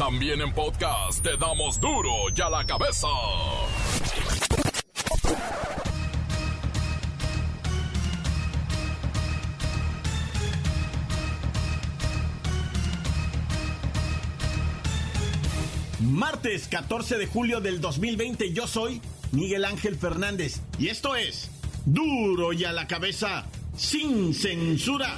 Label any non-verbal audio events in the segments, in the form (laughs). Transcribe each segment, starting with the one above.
También en podcast te damos duro y a la cabeza. Martes 14 de julio del 2020 yo soy Miguel Ángel Fernández y esto es duro y a la cabeza sin censura.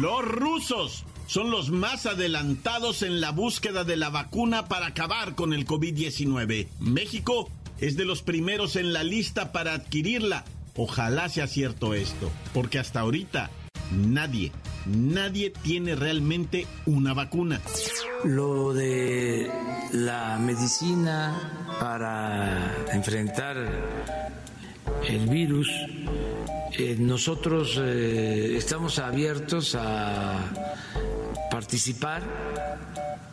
Los rusos son los más adelantados en la búsqueda de la vacuna para acabar con el COVID-19. México es de los primeros en la lista para adquirirla. Ojalá sea cierto esto, porque hasta ahorita nadie, nadie tiene realmente una vacuna. Lo de la medicina para enfrentar el virus, eh, nosotros eh, estamos abiertos a participar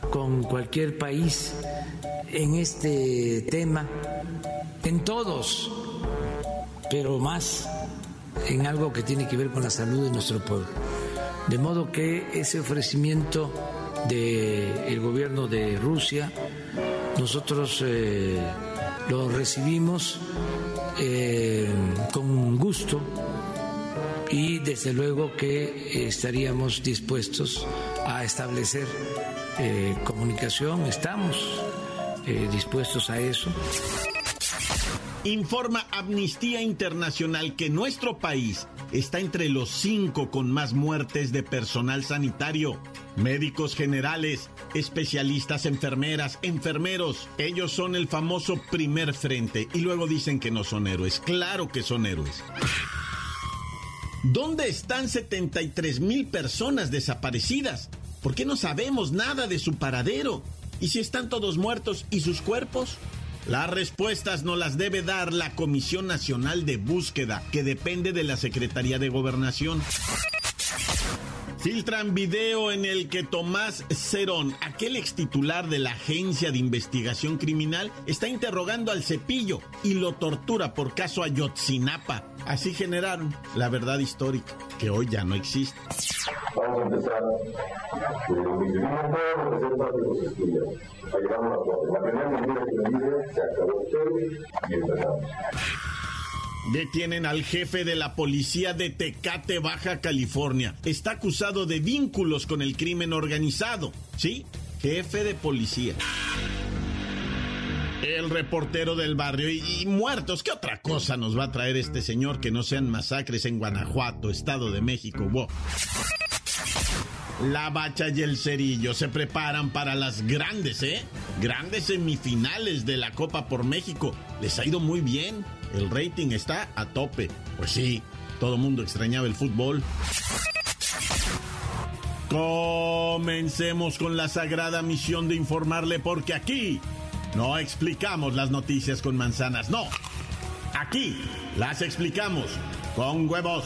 con cualquier país en este tema, en todos, pero más en algo que tiene que ver con la salud de nuestro pueblo. De modo que ese ofrecimiento del gobierno de Rusia, nosotros eh, lo recibimos eh, con gusto y desde luego que estaríamos dispuestos a establecer eh, comunicación, estamos dispuestos a eso. Informa Amnistía Internacional que nuestro país está entre los cinco con más muertes de personal sanitario. Médicos generales, especialistas, enfermeras, enfermeros. Ellos son el famoso primer frente y luego dicen que no son héroes. Claro que son héroes. ¿Dónde están 73 mil personas desaparecidas? ¿Por qué no sabemos nada de su paradero? ¿Y si están todos muertos y sus cuerpos? Las respuestas no las debe dar la Comisión Nacional de Búsqueda, que depende de la Secretaría de Gobernación. Filtran video en el que Tomás Cerón, aquel ex titular de la Agencia de Investigación Criminal, está interrogando al cepillo y lo tortura por caso Ayotzinapa. Así generaron la verdad histórica, que hoy ya no existe. Vamos a empezar. Detienen al jefe de la policía de Tecate, Baja California. Está acusado de vínculos con el crimen organizado. ¿Sí? Jefe de policía. El reportero del barrio y, muertos. ¿Qué otra cosa nos va a traer este señor que no sean masacres en Guanajuato, Estado de México? La Bacha y el Cerillo se preparan para las grandes, ¿eh? Grandes semifinales de la Copa por México. Les ha ido muy bien. El rating está a tope. Pues sí, todo el mundo extrañaba el fútbol. Comencemos con la sagrada misión de informarle porque aquí no explicamos las noticias con manzanas, no. Aquí las explicamos con huevos.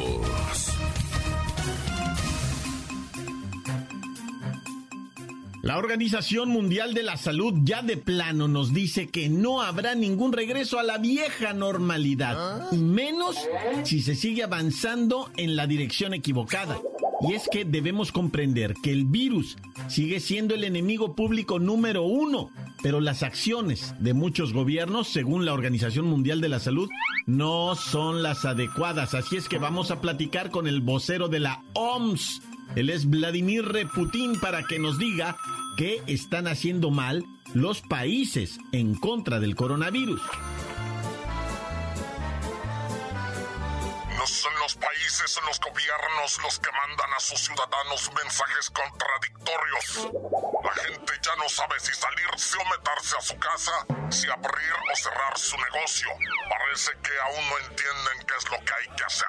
La Organización Mundial de la Salud ya de plano nos dice que no habrá ningún regreso a la vieja normalidad, y menos si se sigue avanzando en la dirección equivocada. Y es que debemos comprender que el virus sigue siendo el enemigo público número uno, pero las acciones de muchos gobiernos, según la Organización Mundial de la Salud, no son las adecuadas. Así es que vamos a platicar con el vocero de la OMS él es Vladimir Putin para que nos diga qué están haciendo mal los países en contra del coronavirus. No son los países, son los gobiernos los que mandan a sus ciudadanos mensajes contradictorios. La gente ya no sabe si salirse o meterse a su casa, si abrir o cerrar su negocio. Parece que aún no entienden qué es lo que hay que hacer.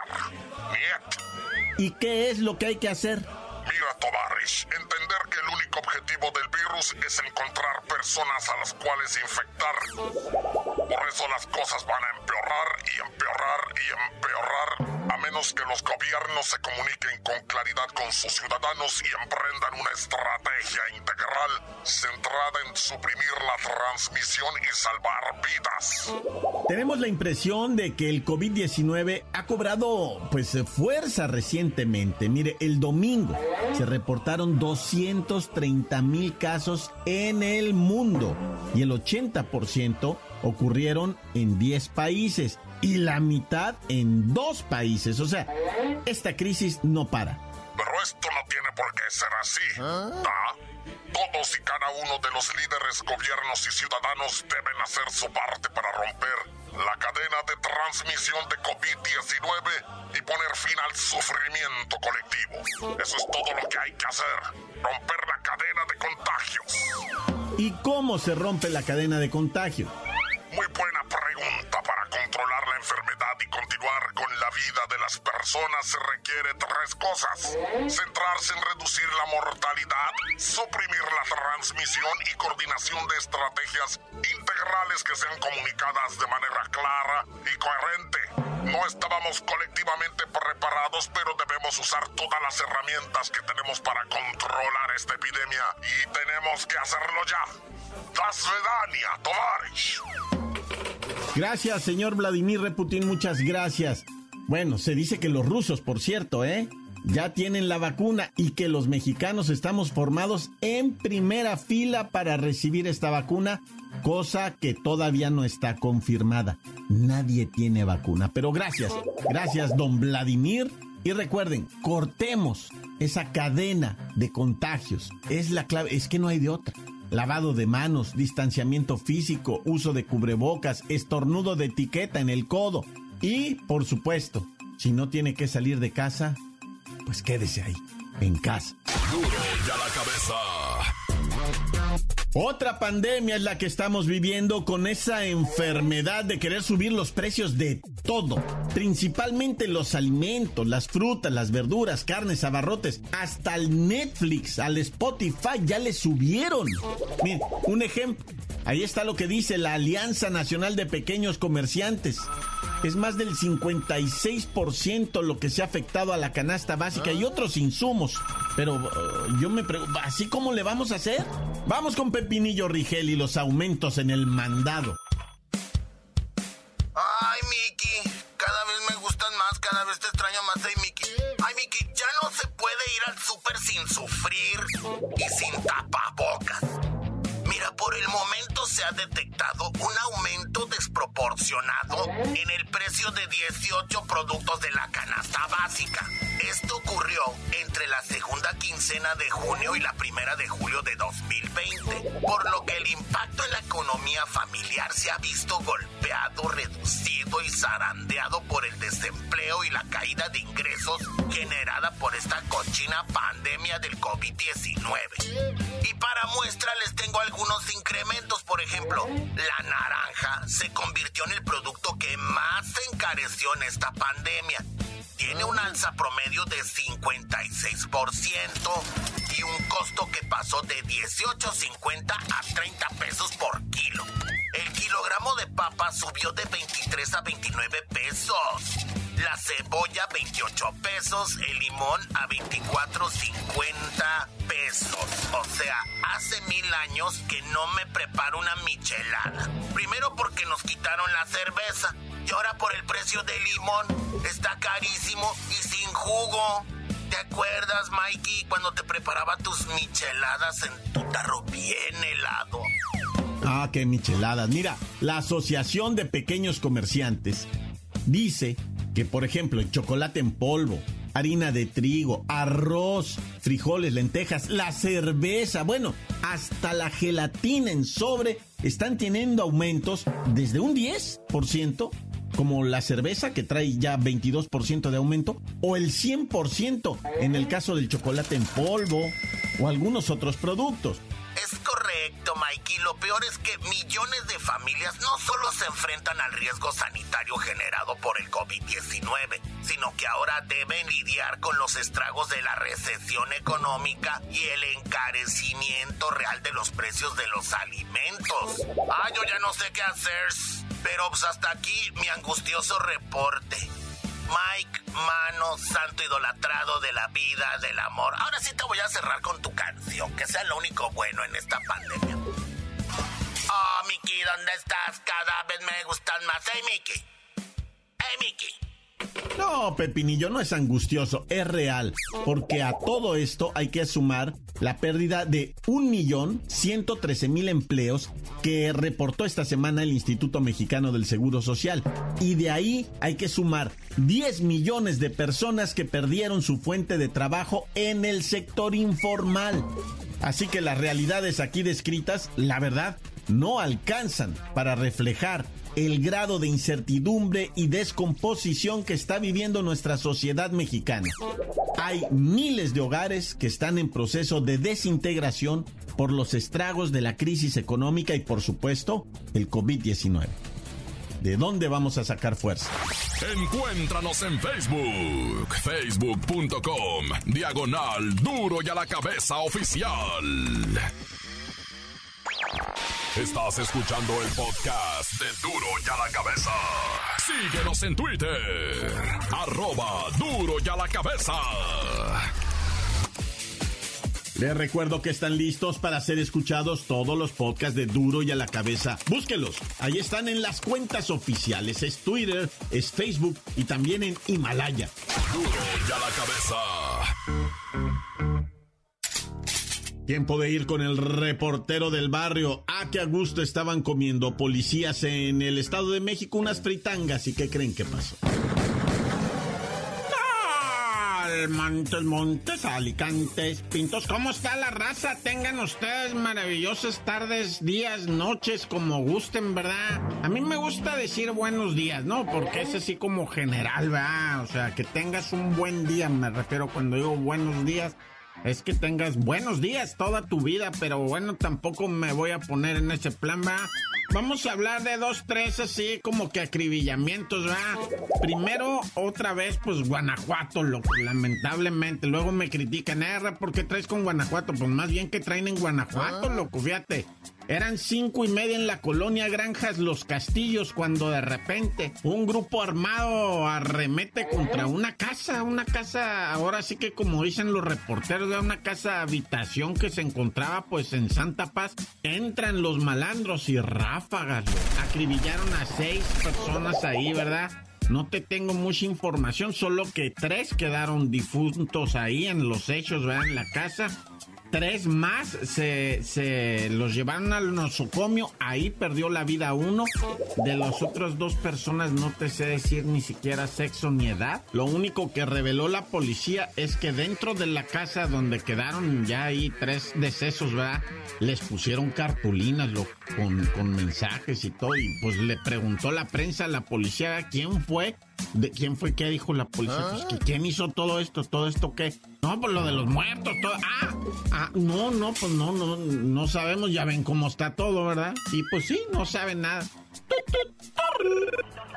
Niet. ¿Y qué es lo que hay que hacer? Mira, Tovarish, entender que el único objetivo del virus es encontrar personas a las cuales infectar. Por eso las cosas van a empeorar y empeorar y empeorar a menos que los gobiernos se comuniquen con claridad con sus ciudadanos y emprendan una estrategia integral centrada en suprimir la transmisión y salvar vidas. Tenemos la impresión de que el COVID-19 ha cobrado pues fuerza recientemente. Mire, el domingo se reportaron 230 mil casos en el mundo y el 80% ocurrieron en 10 países y la mitad en dos países. O sea, esta crisis no para. Pero esto no tiene por qué ser así. ¿Ah? Todos y cada uno de los líderes, gobiernos y ciudadanos deben hacer su parte para romper la cadena de transmisión de COVID-19 y poner fin al sufrimiento colectivo. Eso es todo lo que hay que hacer. Romper la cadena de contagios. ¿Y cómo se rompe la cadena de contagio? Muy buena pregunta. Para controlar la enfermedad y continuar con la vida de las personas se requiere tres cosas. Centrarse en reducir la mortalidad, suprimir la transmisión y coordinación de estrategias integrales que sean comunicadas de manera clara y coherente. No estábamos colectivamente preparados, pero debemos usar todas las herramientas que tenemos para controlar esta epidemia y tenemos que hacerlo ya. Das Tovarish. Gracias, señor Vladimir Reputin, muchas gracias. Bueno, se dice que los rusos, por cierto, ¿eh? Ya tienen la vacuna y que los mexicanos estamos formados en primera fila para recibir esta vacuna, cosa que todavía no está confirmada. Nadie tiene vacuna, pero gracias, gracias, don Vladimir. Y recuerden, cortemos esa cadena de contagios. Es la clave, es que no hay de otra lavado de manos, distanciamiento físico, uso de cubrebocas, estornudo de etiqueta en el codo. Y, por supuesto, si no tiene que salir de casa, pues quédese ahí, en casa. Duro la cabeza. Otra pandemia es la que estamos viviendo con esa enfermedad de querer subir los precios de todo, principalmente los alimentos, las frutas, las verduras, carnes, abarrotes, hasta el Netflix, al Spotify ya le subieron. Miren, un ejemplo, ahí está lo que dice la Alianza Nacional de Pequeños Comerciantes es más del 56% lo que se ha afectado a la canasta básica y otros insumos. Pero uh, yo me pregunto, ¿así cómo le vamos a hacer? Vamos con Pepinillo Rigel y los aumentos en el mandado. Ay, Miki, cada vez me gustan más, cada vez te extraño más, ay, Miki. Ay, Miki, ya no se puede ir al súper sin sufrir y sin tapabocas. Mira, por el momento se ha detectado un aumento desproporcionado en el precio de 18 productos de la canasta básica. Esto ocurrió entre la segunda quincena de junio y la primera de julio de 2020, por lo que el impacto en la economía familiar se ha visto golpeado, reducido y zarandeado por el desempleo y la caída de ingresos generada por esta cochina pandemia del COVID-19. Y para muestra les tengo algunos incrementos, por ejemplo, la naranja se convirtió en el producto que más se encareció en esta pandemia. Tiene un alza promedio de 56% y un costo que pasó de 18.50 a 30 pesos por kilo. El kilogramo de papa subió de 23 a 29 pesos. La cebolla 28 pesos, el limón a 24.50 pesos. O sea, hace mil años que no me preparo una michelada. Primero porque nos quitaron la cerveza y ahora por el precio del limón. Está carísimo y sin jugo. ¿Te acuerdas, Mikey, cuando te preparaba tus micheladas en tu tarro bien helado? Ah, qué micheladas. Mira, la Asociación de Pequeños Comerciantes dice que, por ejemplo, el chocolate en polvo, harina de trigo, arroz, frijoles, lentejas, la cerveza, bueno, hasta la gelatina en sobre están teniendo aumentos desde un 10%, como la cerveza que trae ya 22% de aumento, o el 100% en el caso del chocolate en polvo o algunos otros productos. Correcto, Mikey. Lo peor es que millones de familias no solo se enfrentan al riesgo sanitario generado por el COVID-19, sino que ahora deben lidiar con los estragos de la recesión económica y el encarecimiento real de los precios de los alimentos. Ah, yo ya no sé qué hacer, pero pues hasta aquí mi angustioso reporte. Mike, mano, santo idolatrado de la vida, del amor. Ahora sí te voy a cerrar con tu canción, que sea lo único bueno en esta pandemia. Oh, Mickey, ¿dónde estás? Cada vez me gustan más. Hey, Mickey. Hey, Mickey. No, Pepinillo, no es angustioso, es real, porque a todo esto hay que sumar la pérdida de 1.113.000 empleos que reportó esta semana el Instituto Mexicano del Seguro Social. Y de ahí hay que sumar 10 millones de personas que perdieron su fuente de trabajo en el sector informal. Así que las realidades aquí descritas, la verdad, no alcanzan para reflejar el grado de incertidumbre y descomposición que está viviendo nuestra sociedad mexicana. Hay miles de hogares que están en proceso de desintegración por los estragos de la crisis económica y por supuesto el COVID-19. ¿De dónde vamos a sacar fuerza? Encuéntranos en Facebook, facebook.com, diagonal duro y a la cabeza oficial. Estás escuchando el podcast de Duro y a la Cabeza. Síguenos en Twitter. Arroba Duro y a la Cabeza. Les recuerdo que están listos para ser escuchados todos los podcasts de Duro y a la Cabeza. Búsquelos. Ahí están en las cuentas oficiales. Es Twitter, es Facebook y también en Himalaya. Duro y a la Cabeza. Tiempo de ir con el reportero del barrio. Ah, qué a gusto estaban comiendo policías en el Estado de México unas fritangas. ¿Y qué creen que pasó? Montes, Montes, Alicantes, Pintos. ¿Cómo está la raza? Tengan ustedes maravillosas tardes, días, noches, como gusten, ¿verdad? A mí me gusta decir buenos días, ¿no? Porque es así como general, ¿verdad? O sea, que tengas un buen día, me refiero cuando digo buenos días es que tengas buenos días toda tu vida, pero bueno, tampoco me voy a poner en ese plan, va. Vamos a hablar de dos, tres así como que acribillamientos, ¿va? Primero, otra vez, pues Guanajuato, loco, lamentablemente. Luego me critican, ¿eh? ¿Por qué traes con Guanajuato? Pues más bien que traen en Guanajuato, ah. loco, fíjate. Eran cinco y media en la colonia Granjas Los Castillos cuando de repente un grupo armado arremete contra una casa, una casa, ahora sí que como dicen los reporteros, de una casa habitación que se encontraba pues en Santa Paz. Entran los malandros y ráfagas, acribillaron a seis personas ahí, ¿verdad? No te tengo mucha información, solo que tres quedaron difuntos ahí en los hechos, ¿verdad? En la casa Tres más se, se los llevaron al nosocomio, ahí perdió la vida uno. De las otras dos personas no te sé decir ni siquiera sexo ni edad. Lo único que reveló la policía es que dentro de la casa donde quedaron ya ahí tres decesos, ¿verdad? Les pusieron cartulinas con, con mensajes y todo. Y pues le preguntó la prensa a la policía quién fue ¿De quién fue que dijo la policía? Pues, que ¿Quién hizo todo esto? ¿Todo esto qué? No, pues lo de los muertos, todo. Ah, ah, no, no, pues no, no, no sabemos. Ya ven cómo está todo, ¿verdad? Y pues sí, no saben nada.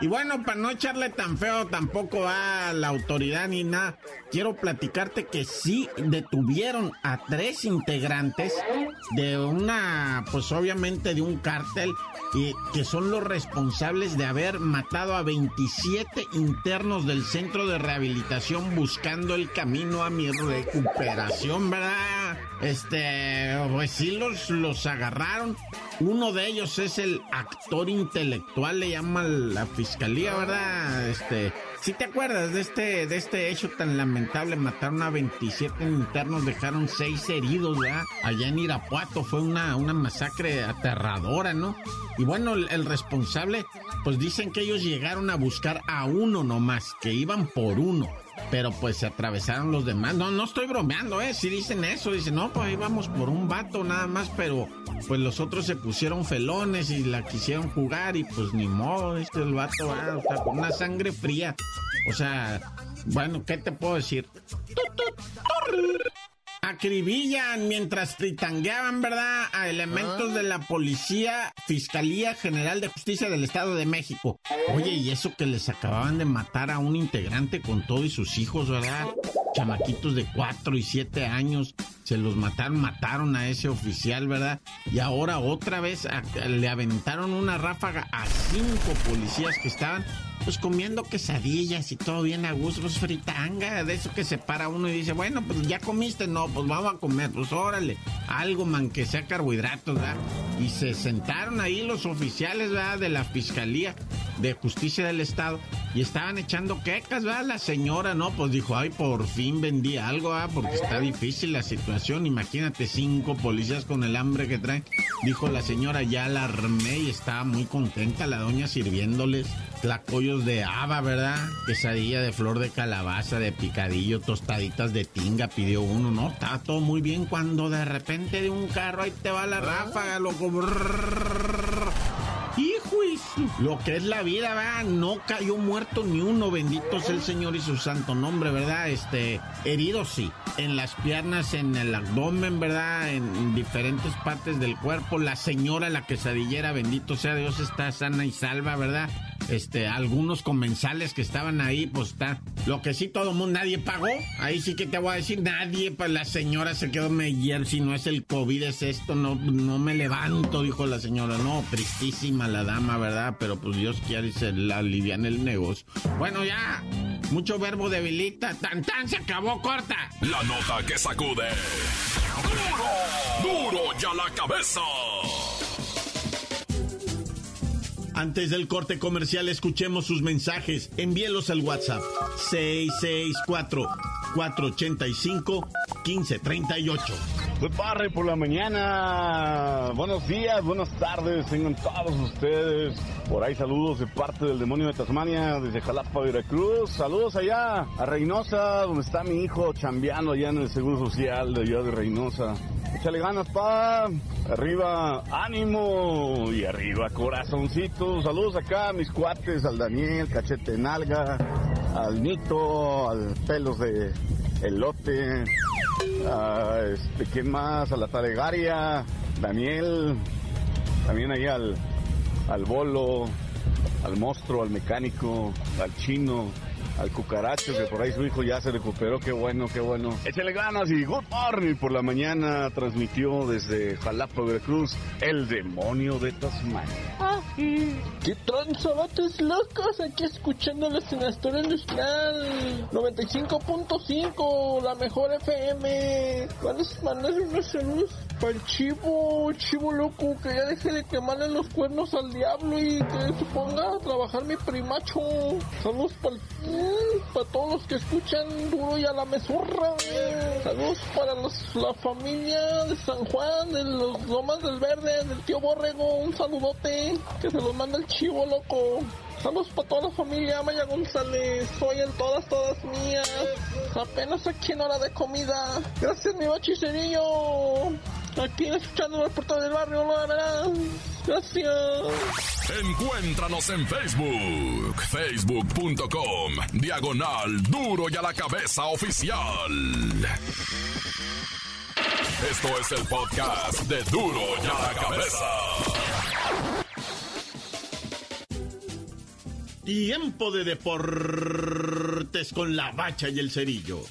Y bueno, para no echarle tan feo tampoco a la autoridad ni nada, quiero platicarte que sí detuvieron a tres integrantes de una, pues obviamente de un cártel, y que son los responsables de haber matado a 27 internos del centro de rehabilitación buscando el camino a mi recuperación, ¿verdad? Este, pues sí los, los agarraron uno de ellos es el actor intelectual, le llama la fiscalía, ¿verdad? Este, si te acuerdas de este, de este hecho tan lamentable, mataron a 27 internos, dejaron 6 heridos, ¿verdad? Allá en Irapuato fue una, una masacre aterradora, ¿no? Y bueno, el, el responsable, pues dicen que ellos llegaron a buscar a uno nomás, que iban por uno pero pues se atravesaron los demás. No, no estoy bromeando, ¿eh? Si dicen eso, dicen, no, pues ahí vamos por un vato nada más, pero pues los otros se pusieron felones y la quisieron jugar y pues ni modo, este el vato, va, o sea, con una sangre fría. O sea, bueno, ¿qué te puedo decir? Acribillan mientras fritangueaban, ¿verdad? A elementos de la Policía Fiscalía General de Justicia del Estado de México. Oye, y eso que les acababan de matar a un integrante con todo y sus hijos, ¿verdad? Chamaquitos de 4 y 7 años. Se los mataron, mataron a ese oficial, ¿verdad? Y ahora otra vez le aventaron una ráfaga a cinco policías que estaban pues comiendo quesadillas y todo bien a gusto, pues fritanga, de eso que se para uno y dice, bueno, pues ya comiste, no, pues vamos a comer, pues órale, algo, man, que sea carbohidratos, ¿verdad? Y se sentaron ahí los oficiales, ¿verdad? De la Fiscalía de Justicia del Estado y estaban echando quecas, ¿verdad? La señora, ¿no? Pues dijo, ay, por fin vendí algo, ¿ah? Porque está difícil la situación. Imagínate cinco policías con el hambre que traen. Dijo la señora, ya la armé y estaba muy contenta la doña sirviéndoles tlacoyos de haba, ¿verdad? Quesadilla de flor de calabaza, de picadillo, tostaditas de tinga, pidió uno, ¿no? Estaba todo muy bien cuando de repente de un carro ahí te va la ráfaga, loco. Lo que es la vida, ¿verdad? No cayó muerto ni uno, bendito sea el Señor y su santo nombre, ¿verdad? Este, herido sí, en las piernas, en el abdomen, ¿verdad? En, diferentes partes del cuerpo. La señora, la quesadillera, bendito sea Dios, está sana y salva, ¿verdad? este, algunos comensales que estaban ahí, pues está. Lo que sí todo mundo, nadie pagó. Ahí sí que te voy a decir, nadie, pues la señora se quedó meyer, si no es el COVID, es esto, no, no me levanto, dijo la señora. No, tristísima la dama, ¿verdad? Pero pues Dios quiere y se la alivian el negocio. Bueno, ya, mucho verbo debilita. Tan tan se acabó, corta. La nota que sacude. Duro, duro ya la cabeza. Antes del corte comercial, escuchemos sus mensajes. Envíelos al WhatsApp 664-485-1538. Good barre por la mañana. Buenos días, buenas tardes, tengan todos ustedes. Por ahí saludos de parte del demonio de Tasmania, desde Jalapa, Veracruz. Saludos allá a Reynosa, donde está mi hijo chambeando allá en el Seguro Social de allá de Reynosa. Échale ganas, pa. Arriba, ánimo. Y arriba, corazoncito. Saludos acá a mis cuates, al Daniel, cachete nalga, al Nito, al pelos de elote. A este, ¿quién más? A la Talegaria, Daniel. También ahí al, al bolo, al monstruo, al mecánico, al chino al cucaracho, que por ahí su hijo ya se recuperó. Qué bueno, qué bueno. Échale ganas y good morning por la mañana. Transmitió desde Jalapa, Veracruz, el demonio de Tasmania. Ah, ¿Qué transabates locos? Aquí escuchándoles en la historia industrial 95.5, la mejor FM. ¿Cuáles mandar unos saludos para el chivo, chivo loco, que ya deje de quemarle los cuernos al diablo y que se ponga a trabajar mi primacho. Saludos para para todos los que escuchan duro y a la mesurra. Saludos para la familia de San Juan, de los Lomas del Verde, del tío Borrego. Un saludote que se los manda el chivo loco. Saludos para toda la familia Maya González. Soy en todas, todas mías. Apenas aquí en hora de comida. Gracias, mi bachicerillo. Aquí escuchando el portal del barrio, lo verás. Gracias. Encuéntranos en Facebook, facebook.com, diagonal duro y a la cabeza oficial. Esto es el podcast de duro y a la cabeza. Tiempo de deportes con la bacha y el cerillo.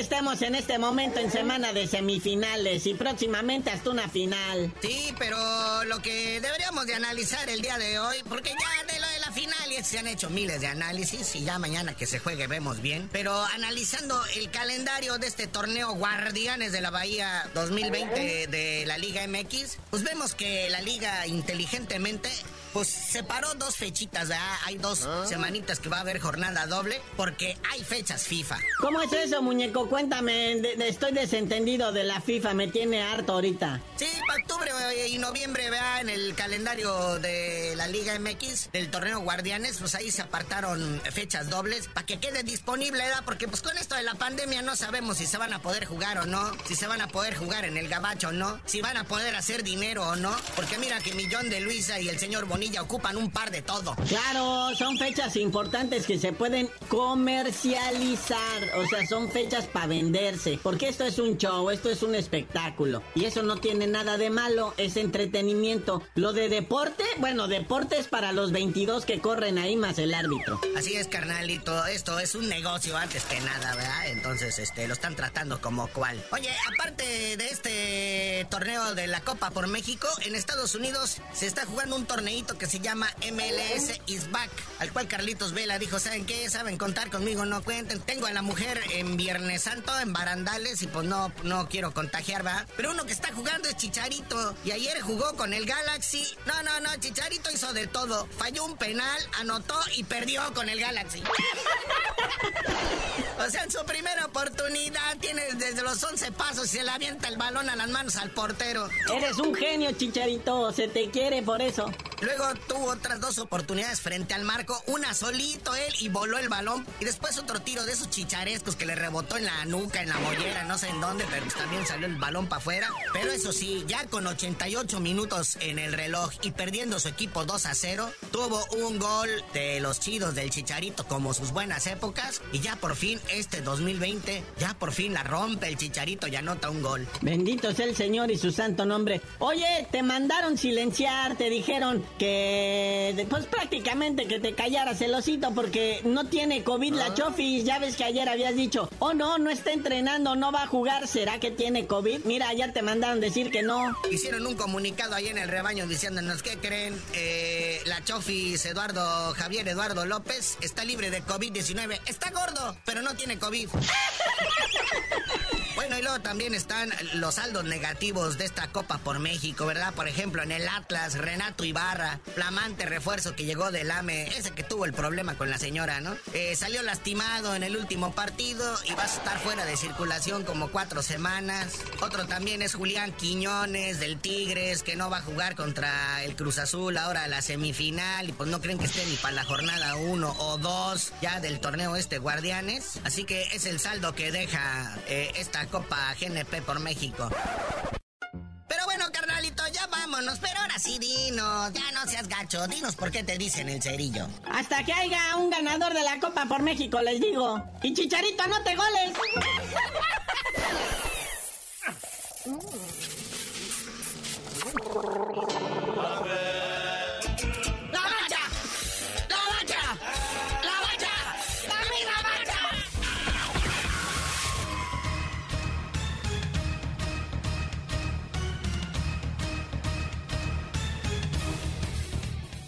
estamos en este momento en semana de semifinales y próximamente hasta una final. Sí, pero lo que deberíamos de analizar el día de hoy, porque ya de se han hecho miles de análisis y ya mañana que se juegue vemos bien, pero analizando el calendario de este torneo Guardianes de la Bahía 2020 de la Liga MX, pues vemos que la liga inteligentemente pues separó dos fechitas, ¿verdad? Hay dos ah. semanitas que va a haber jornada doble porque hay fechas FIFA. ¿Cómo es eso, muñeco? Cuéntame, estoy desentendido de la FIFA, me tiene harto ahorita. Sí, para octubre y noviembre, vea, en el calendario de la Liga MX, del torneo Guardianes, pues ahí se apartaron fechas dobles para que quede disponible, ¿verdad? Porque pues con esto de la pandemia no sabemos si se van a poder jugar o no, si se van a poder jugar en el gabacho o no, si van a poder hacer dinero o no, porque mira que Millón de Luisa y el señor Bonito Bonilla ocupan un par de todo. Claro, son fechas importantes que se pueden comercializar. O sea, son fechas para venderse. Porque esto es un show, esto es un espectáculo. Y eso no tiene nada de malo, es entretenimiento. Lo de deporte, bueno, deporte es para los 22 que corren ahí más el árbitro. Así es, carnalito. Esto es un negocio antes que nada, ¿verdad? Entonces, este, lo están tratando como cual. Oye, aparte de este torneo de la Copa por México, en Estados Unidos se está jugando un torneito que se llama MLS is back, al cual Carlitos Vela dijo, ¿saben qué? ¿Saben contar conmigo? No cuenten. Tengo a la mujer en Viernes Santo, en barandales, y pues no, no quiero contagiar, ¿va? Pero uno que está jugando es Chicharito, y ayer jugó con el Galaxy. No, no, no, Chicharito hizo de todo. Falló un penal, anotó y perdió con el Galaxy. (laughs) o sea, en su primera oportunidad tiene desde los 11 pasos y se le avienta el balón a las manos al portero. Eres un genio, Chicharito, se te quiere por eso. Luego tuvo otras dos oportunidades frente al marco, una solito él y voló el balón. Y después otro tiro de esos chicharescos que le rebotó en la nuca, en la mollera, no sé en dónde, pero pues también salió el balón para afuera. Pero eso sí, ya con 88 minutos en el reloj y perdiendo su equipo 2 a 0, tuvo un gol de los chidos del chicharito como sus buenas épocas. Y ya por fin, este 2020, ya por fin la rompe el chicharito y anota un gol. Bendito sea el Señor y su santo nombre. Oye, te mandaron silenciar, te dijeron que pues prácticamente que te callaras el osito porque no tiene COVID la Chofis. Ya ves que ayer habías dicho, oh no, no está entrenando, no va a jugar, ¿será que tiene COVID? Mira, ya te mandaron decir que no. Hicieron un comunicado ahí en el rebaño diciéndonos que creen, eh, la Chofis Eduardo Javier Eduardo López está libre de COVID-19. Está gordo, pero no tiene COVID. (laughs) Bueno, y luego también están los saldos negativos de esta Copa por México, ¿verdad? Por ejemplo, en el Atlas, Renato Ibarra, flamante refuerzo que llegó del AME, ese que tuvo el problema con la señora, ¿no? Eh, salió lastimado en el último partido y va a estar fuera de circulación como cuatro semanas. Otro también es Julián Quiñones del Tigres, que no va a jugar contra el Cruz Azul ahora a la semifinal y pues no creen que esté ni para la jornada uno o dos ya del torneo este Guardianes. Así que es el saldo que deja eh, esta Copa GNP por México. Pero bueno, carnalito, ya vámonos. Pero ahora sí, dinos. Ya no seas gacho. Dinos por qué te dicen el cerillo. Hasta que haya un ganador de la Copa por México, les digo. Y Chicharito, no te goles. (laughs)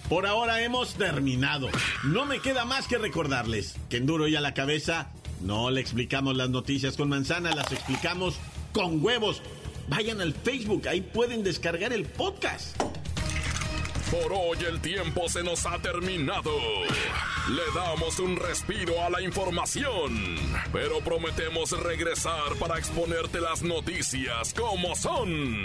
Por ahora hemos terminado. No me queda más que recordarles que en duro y a la cabeza no le explicamos las noticias con manzana, las explicamos con huevos. Vayan al Facebook, ahí pueden descargar el podcast. Por hoy el tiempo se nos ha terminado. Le damos un respiro a la información, pero prometemos regresar para exponerte las noticias como son.